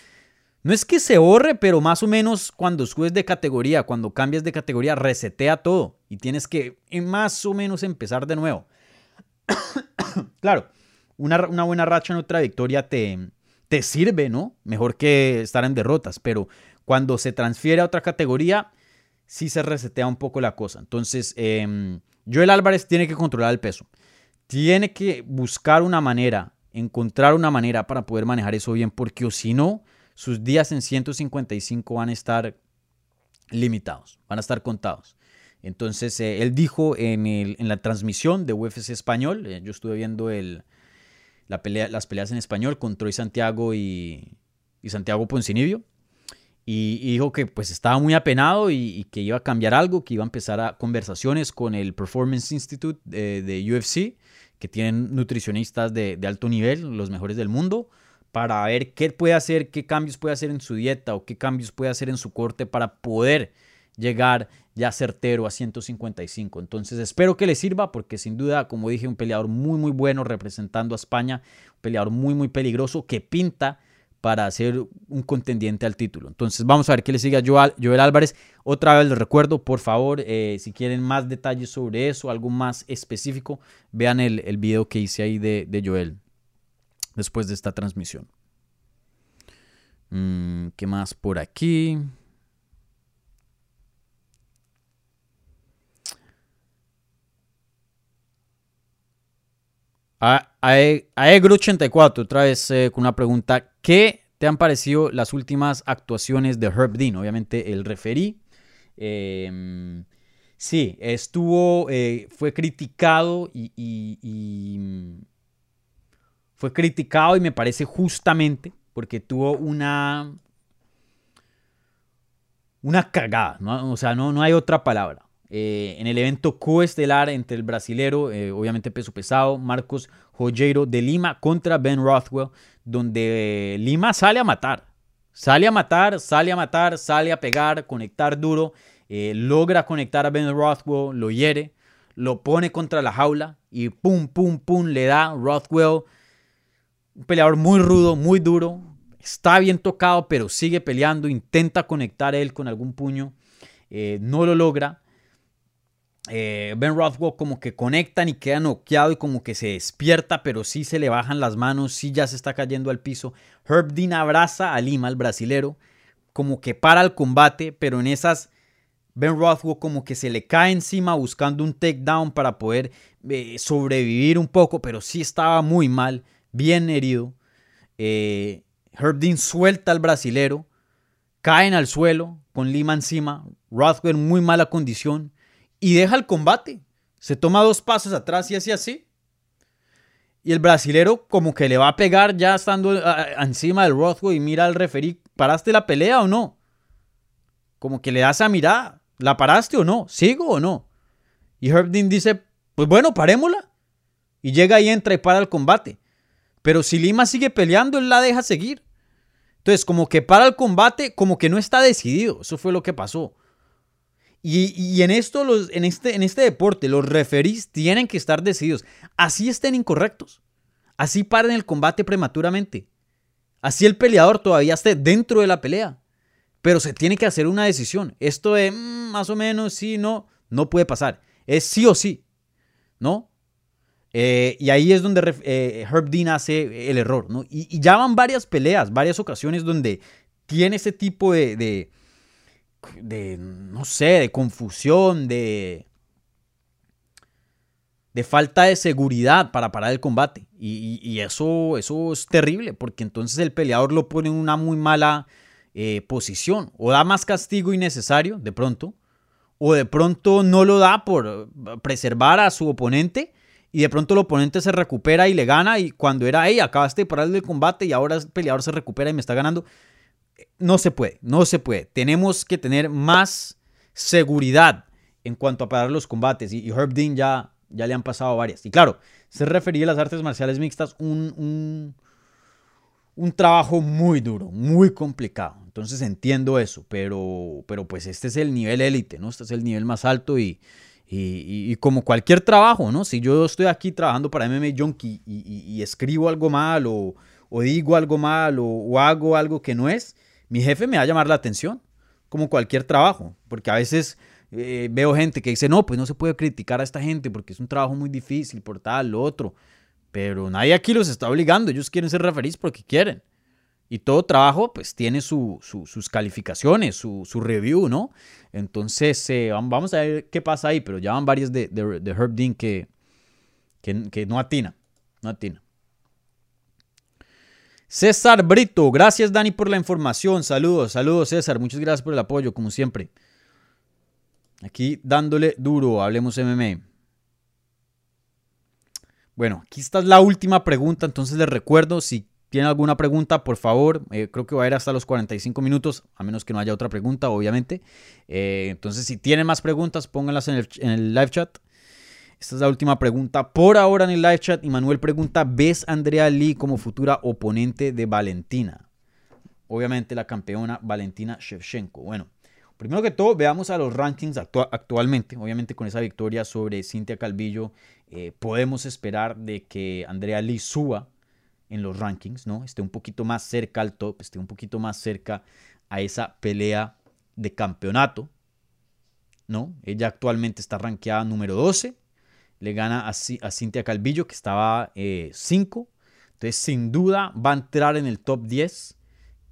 no es que se borre, pero más o menos cuando subes de categoría, cuando cambias de categoría, resetea todo y tienes que eh, más o menos empezar de nuevo. claro, una, una buena racha en otra victoria te, te sirve, ¿no? Mejor que estar en derrotas, pero cuando se transfiere a otra categoría, sí se resetea un poco la cosa. Entonces, eh, Joel Álvarez tiene que controlar el peso. Tiene que buscar una manera, encontrar una manera para poder manejar eso bien, porque si no, sus días en 155 van a estar limitados, van a estar contados. Entonces, eh, él dijo en, el, en, la transmisión de UFC Español, eh, yo estuve viendo el, pelea, las peleas en español con Troy Santiago y, Santiago Poncinibio. Y, dijo que pues estaba muy apenado y, que iba a cambiar algo, que iba a empezar a conversaciones con el Performance Institute de, UFC, que tienen nutricionistas de, de, alto nivel, los mejores del mundo, para ver qué puede hacer, qué cambios puede hacer en su dieta o qué cambios puede hacer en su corte para poder llegar ya certero a 155. Entonces espero que le sirva porque sin duda, como dije, un peleador muy muy bueno representando a España, un peleador muy muy peligroso que pinta para ser un contendiente al título. Entonces vamos a ver qué le sigue a Joel, Joel Álvarez. Otra vez les recuerdo, por favor, eh, si quieren más detalles sobre eso, algo más específico, vean el, el video que hice ahí de, Joel después de esta transmisión. Mm, ¿Qué más por aquí? A, Egro84, otra vez eh, con una pregunta. ¿Qué te han parecido las últimas actuaciones de Herb Dean? Obviamente el referí. Em, Sí, estuvo, eh, fue criticado y, mm, fue criticado y me parece justamente porque tuvo una una cagada, ¿no? o sea, no, no hay otra palabra. Eh, en el evento coestelar entre el brasilero, eh, obviamente peso pesado, Marcos Joyeiro de Lima contra Ben Rothwell, donde Lima sale a matar, sale a matar, sale a matar, sale a pegar, conectar duro, eh, logra conectar a Ben Rothwell, lo hiere, lo pone contra la jaula y pum, pum, pum, le da Rothwell, un peleador muy rudo, muy duro, está bien tocado, pero sigue peleando, intenta conectar él con algún puño, eh, no lo logra. Eh, ben Rothwell como que conectan y queda noqueado y como que se despierta, pero sí se le bajan las manos, sí ya se está cayendo al piso. Herb Dean abraza a Lima, el brasilero, como que para el combate, pero en esas Ben Rothwell como que se le cae encima buscando un takedown para poder eh, sobrevivir un poco, pero sí estaba muy mal, bien herido. Eh, Herb Dean suelta al brasilero, caen al suelo con Lima encima, Rothwell en muy mala condición y deja el combate. Se toma dos pasos atrás y así así. Y el brasilero como que le va a pegar ya estando a- a- encima del Rothwell y mira al referí, ¿paraste la pelea o no? Como que le da esa mirada, ¿la paraste o no? ¿Sigo o no? Y Herb dice, pues bueno, parémosla. Y llega y entra y para el combate. Pero si Lima sigue peleando, él la deja seguir. Entonces, como que para el combate, como que no está decidido. Eso fue lo que pasó. Y, en esto, los, en, este, este deporte, los referís tienen que estar decididos. Así estén incorrectos. Así paren el combate prematuramente. Así el peleador todavía esté dentro de la pelea. Pero se tiene que hacer una decisión. Esto de mm, más o menos, sí, no, no puede pasar. Es sí o sí. ¿No? Eh, y ahí es donde eh, Herb Dean hace el error. Y, ya van varias peleas, varias ocasiones donde tiene ese tipo de, de, no sé, de confusión, de, de falta de seguridad para parar el combate. Y, eso, eso es terrible, porque entonces el peleador lo pone en una muy mala eh, posición. O da más castigo innecesario, de pronto, o de pronto no lo da por preservar a su oponente y de pronto el oponente se recupera y le gana y cuando era, hey, acabaste de parar el combate y ahora el peleador se recupera y me está ganando. No se puede, no se puede. Tenemos que tener más seguridad en cuanto a parar los combates y, Herb Dean ya, ya le han pasado varias. Y claro, se refería a las artes marciales mixtas un, un, un trabajo muy duro, muy complicado. Entonces entiendo eso, pero, pero pues este es el nivel élite, ¿no? Este es el nivel más alto y, y, como cualquier trabajo, ¿no? Si yo estoy aquí trabajando para MMA Junkie y, y- escribo algo mal o, digo algo mal o hago algo que no es, mi jefe me va a llamar la atención, como cualquier trabajo, porque a veces eh, veo gente que dice, no, pues no se puede criticar a esta gente porque es un trabajo muy difícil por tal, lo otro, pero nadie aquí los está obligando, ellos quieren ser referís porque quieren. Y todo trabajo, pues, tiene su- su- sus calificaciones, su, su review, ¿no? Entonces, eh, vam- vamos a ver qué pasa ahí, pero ya van varios de, de, de Herb Dean que, que no atina, no atina. César Brito, gracias Dani por la información, saludos, saludos César, muchas gracias por el apoyo, como siempre. Aquí dándole duro, hablemos MMA. Bueno, aquí está la última pregunta, entonces les recuerdo, si tienen alguna pregunta, por favor, eh, creo que va a ir hasta los 45 minutos, a menos que no haya otra pregunta, obviamente. Eh, entonces, si tienen más preguntas, pónganlas en el, en el live chat. Esta es la última pregunta por ahora en el live chat. Y Manuel pregunta, ¿ves a Andrea Lee como futura oponente de Valentina? Obviamente la campeona Valentina Shevchenko. Bueno, primero que todo, veamos a los rankings actua- actualmente. Obviamente con esa victoria sobre Cintia Calvillo, eh, podemos esperar de que Andrea Lee suba en los rankings, ¿no? Esté un poquito más cerca al top, esté un poquito más cerca a esa pelea de campeonato, ¿no? Ella actualmente está rankeada número 12, le gana a, Ci- a Cintia Calvillo, que estaba 5, entonces sin duda va a entrar en el top 10.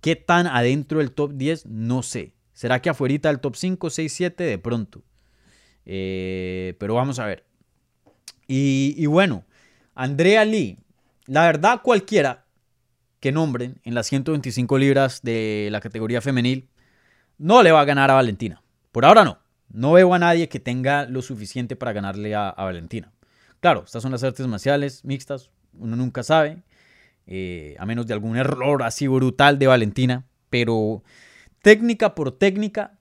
¿Qué tan adentro del top 10? No sé. ¿Será que afuera del top 5, 6, 7? De pronto. Eh, pero vamos a ver. Y, y bueno, Andrea Lee, la verdad cualquiera que nombren en las 125 libras de la categoría femenil, no le va a ganar a Valentina. Por ahora no. No veo a nadie que tenga lo suficiente para ganarle a, Valentina. Claro, estas son las artes marciales mixtas, uno nunca sabe, eh, a menos de algún error así brutal de Valentina, pero técnica por técnica,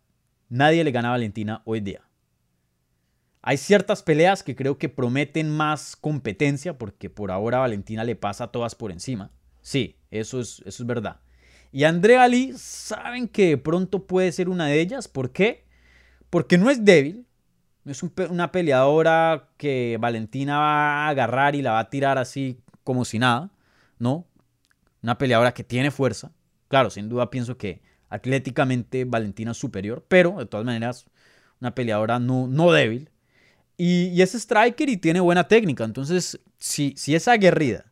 nadie le gana a Valentina hoy día. Hay ciertas peleas que creo que prometen más competencia, porque por ahora Valentina le pasa a todas por encima. Sí, eso es, eso es verdad. Y Andrea Lee saben que de pronto puede ser una de ellas. ¿Por qué? Porque no es débil. No es una peleadora que Valentina va a agarrar y la va a tirar así como si nada. No. Una peleadora que tiene fuerza. Claro, sin duda pienso que atléticamente Valentina es superior. Pero de todas maneras, una peleadora no, no débil. Y, es striker y tiene buena técnica. Entonces, si, si es aguerrida,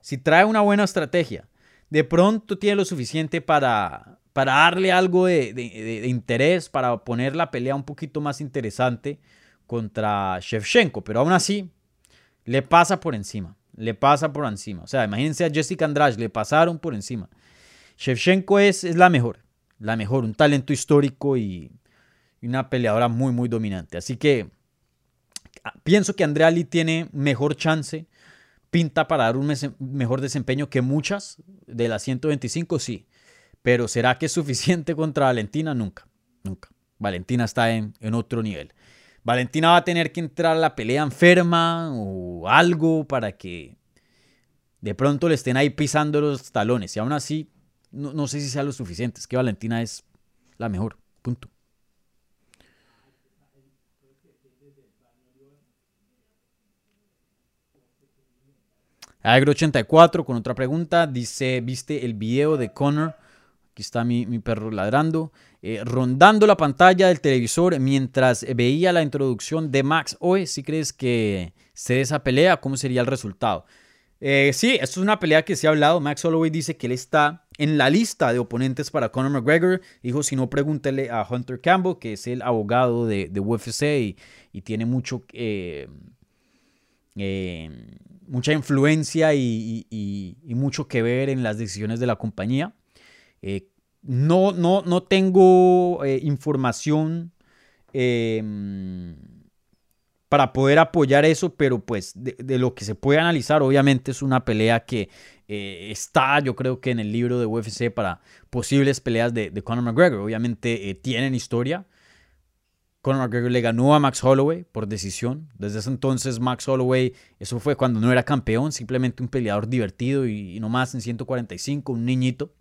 si trae una buena estrategia, de pronto tiene lo suficiente para, para darle algo de, interés, para poner la pelea un poquito más interesante contra Shevchenko. Pero aún así, le pasa por encima. Le pasa por encima. O sea, imagínense a Jessica Andrade, le pasaron por encima. Shevchenko es, la mejor. La mejor, un talento histórico y, y una peleadora muy, muy dominante. Así que pienso que Andrea Lee tiene mejor chance, pinta para dar un mejor desempeño que muchas de las 125, sí. Pero ¿será que es suficiente contra Valentina? Nunca, nunca. Valentina está en, en otro nivel. Valentina va a tener que entrar a la pelea enferma o algo para que de pronto le estén ahí pisando los talones. Y aún así, no, no sé si sea lo suficiente. Es que Valentina es la mejor. Punto. Agro84 con otra pregunta. Dice, ¿viste el video de Connor? Aquí está mi, perro ladrando. Eh, rondando la pantalla del televisor mientras veía la introducción de Max Hoy. ¿Sí crees que se esa pelea? ¿Cómo sería el resultado? Eh, sí, esto es una pelea que se ha hablado. Max Holloway dice que él está en la lista de oponentes para Conor McGregor. Dijo, si no, pregúntele a Hunter Campbell, que es el abogado de, UFC y, tiene mucho... Eh, mucha influencia y, mucho que ver en las decisiones de la compañía. Eh, no, no, no tengo eh, información em, para poder apoyar eso, pero pues de, lo que se puede analizar, obviamente es una pelea que eh, está, yo creo que en el libro de UFC para posibles peleas de, de Conor McGregor. Obviamente tienen historia. Conor McGregor le ganó a Max Holloway por decisión. Desde ese entonces Max Holloway, eso fue cuando no era campeón, simplemente un peleador divertido y, no más en 145, un niñito.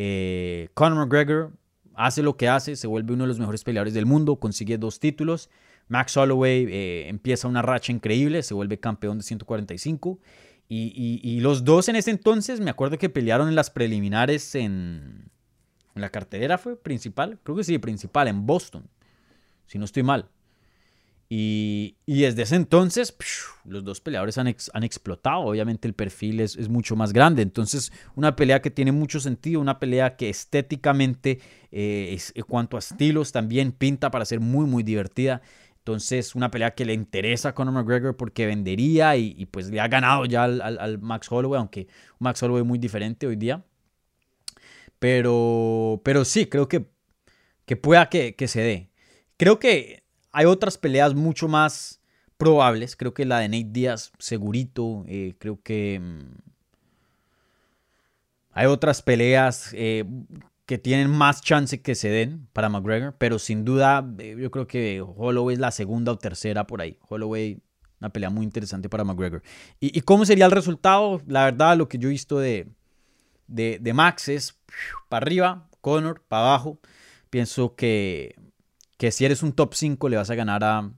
Eh, Conor McGregor hace lo que hace, se vuelve uno de los mejores peleadores del mundo, consigue dos títulos. Max Holloway eh, empieza una racha increíble, se vuelve campeón de 145. Y, y, los dos en ese entonces, me acuerdo que pelearon en las preliminares en, en la cartelera, fue principal, creo que sí, principal, en Boston si no estoy mal. Y, desde ese entonces, los dos peleadores han, explotado. Obviamente el perfil es, mucho más grande. Entonces, una pelea que tiene mucho sentido, una pelea que estéticamente, eh, en cuanto a estilos, también pinta para ser muy, muy divertida. Entonces, una pelea que le interesa a Conor McGregor porque vendería y, pues le ha ganado ya al, Max Holloway, aunque Max Holloway muy diferente hoy día. Pero, pero sí, creo que, que pueda que se dé. Creo que hay otras peleas mucho más probables. Creo que la de Nate Díaz, segurito. Eh, creo que mm, hay otras peleas eh, que tienen más chance que se den para McGregor. Pero sin duda, eh, yo creo que Holloway es la segunda o tercera por ahí. Holloway, una pelea muy interesante para McGregor. ¿Y, cómo sería el resultado? La verdad, lo que yo he visto de, de, de Max es para arriba, Conor, para abajo. Pienso que que si eres un top 5 le vas a ganar a,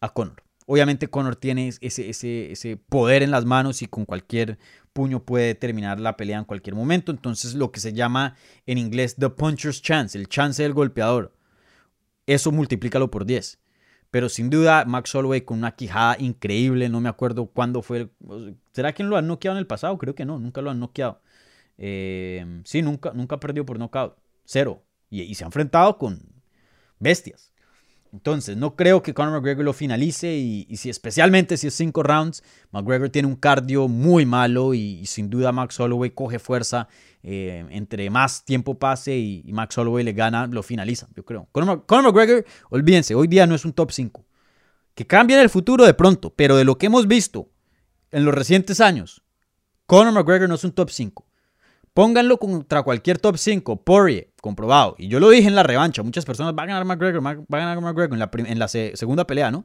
a Conor. Obviamente Conor tiene ese, ese, ese, poder en las manos y con cualquier puño puede terminar la pelea en cualquier momento. Entonces lo que se llama en inglés the puncher's chance, el chance del golpeador. Eso multiplícalo por 10. Pero sin duda Max Holloway con una quijada increíble, no me acuerdo cuándo fue. ¿Será que lo han noqueado en el pasado? Creo que no, nunca lo han noqueado. Eh, sí, nunca, nunca perdió por knockout. Cero. Y, y se ha enfrentado con bestias. Entonces, no creo que Conor McGregor lo finalice y, si especialmente si es cinco rounds, McGregor tiene un cardio muy malo y, sin duda Max Holloway coge fuerza. Eh, entre más tiempo pase y, Max Holloway le gana, lo finaliza, yo creo. Conor, Conor McGregor, olvídense, hoy día no es un top 5. Que cambie en el futuro de pronto, pero de lo que hemos visto en los recientes años, Conor McGregor no es un top 5. Pónganlo contra cualquier top 5. Poirier, comprobado. Y yo lo dije en la revancha. Muchas personas van a ganar McGregor, va a ganar McGregor en la, segunda pelea, ¿no?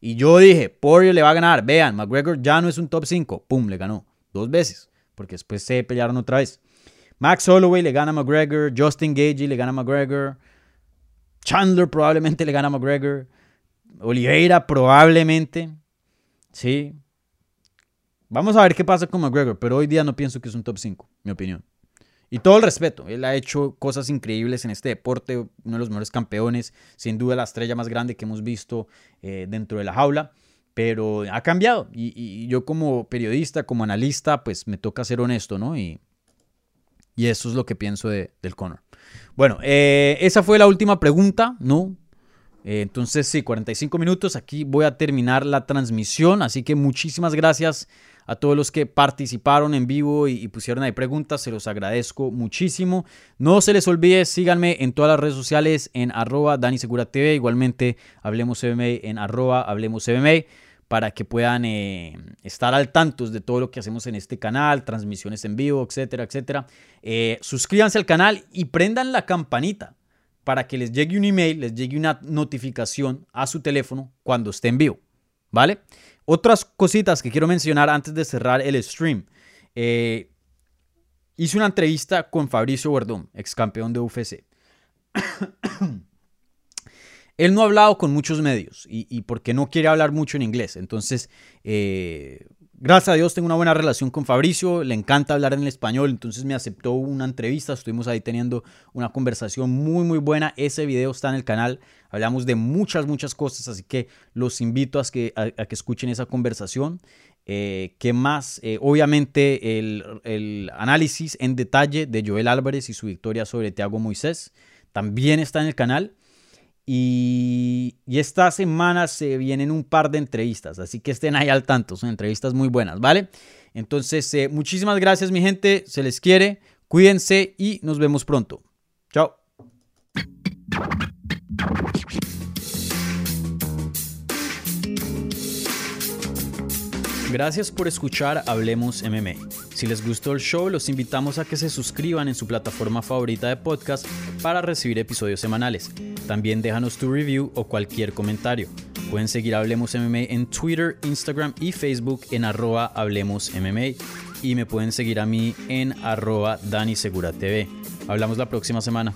Y yo dije, Poirier le va a ganar. Vean, McGregor ya no es un top 5. Pum, le ganó. Dos veces. Porque después se pelearon otra vez. Max Holloway le gana a McGregor. Justin Gagey le gana a McGregor. Chandler probablemente le gana a McGregor. Oliveira probablemente. Sí. Vamos a ver qué pasa con McGregor, pero hoy día no pienso que es un top 5, mi opinión. Y todo el respeto, él ha hecho cosas increíbles en este deporte, uno de los mejores campeones, sin duda la estrella más grande que hemos visto eh, dentro de la jaula, pero ha cambiado. Y, yo como periodista, como analista, pues me toca ser honesto, ¿no? Y, y eso es lo que pienso de, del Conor. Bueno, eh, esa fue la última pregunta, ¿no? Eh, entonces, sí, 45 minutos. Aquí voy a terminar la transmisión. Así que muchísimas gracias a todos los que participaron en vivo y, pusieron ahí preguntas, se los agradezco muchísimo. No se les olvide, síganme en todas las redes sociales en arroba Dani Segura TV, igualmente Hablemos MMA en arroba Hablemos para que puedan eh, estar al tanto de todo lo que hacemos en este canal, transmisiones en vivo, etcétera, etcétera. Eh, suscríbanse al canal y prendan la campanita para que les llegue un email, les llegue una notificación a su teléfono cuando esté en vivo, ¿vale? Otras cositas que quiero mencionar antes de cerrar el stream. Eh, hice una entrevista con Fabricio Verdón, ex campeón de UFC. Él no ha hablado con muchos medios y, porque no quiere hablar mucho en inglés. Entonces, eh, gracias a Dios tengo una buena relación con Fabricio, le encanta hablar en el español, entonces me aceptó una entrevista, estuvimos ahí teniendo una conversación muy muy buena, ese video está en el canal, hablamos de muchas muchas cosas, así que los invito a que, a, que escuchen esa conversación. Eh, ¿Qué más? Eh, obviamente el, el, análisis en detalle de Joel Álvarez y su victoria sobre Thiago Moisés también está en el canal. Y, esta semana se vienen un par de entrevistas, así que estén ahí al tanto, son entrevistas muy buenas, ¿vale? Entonces, eh, muchísimas gracias mi gente, se les quiere, cuídense y nos vemos pronto. Chao. Gracias por escuchar Hablemos MMA. Si les gustó el show, los invitamos a que se suscriban en su plataforma favorita de podcast para recibir episodios semanales. También déjanos tu review o cualquier comentario. Pueden seguir Hablemos MMA en Twitter, Instagram y Facebook en arroba Hablemos MMA. Y me pueden seguir a mí en arroba Dani Segura TV. Hablamos la próxima semana.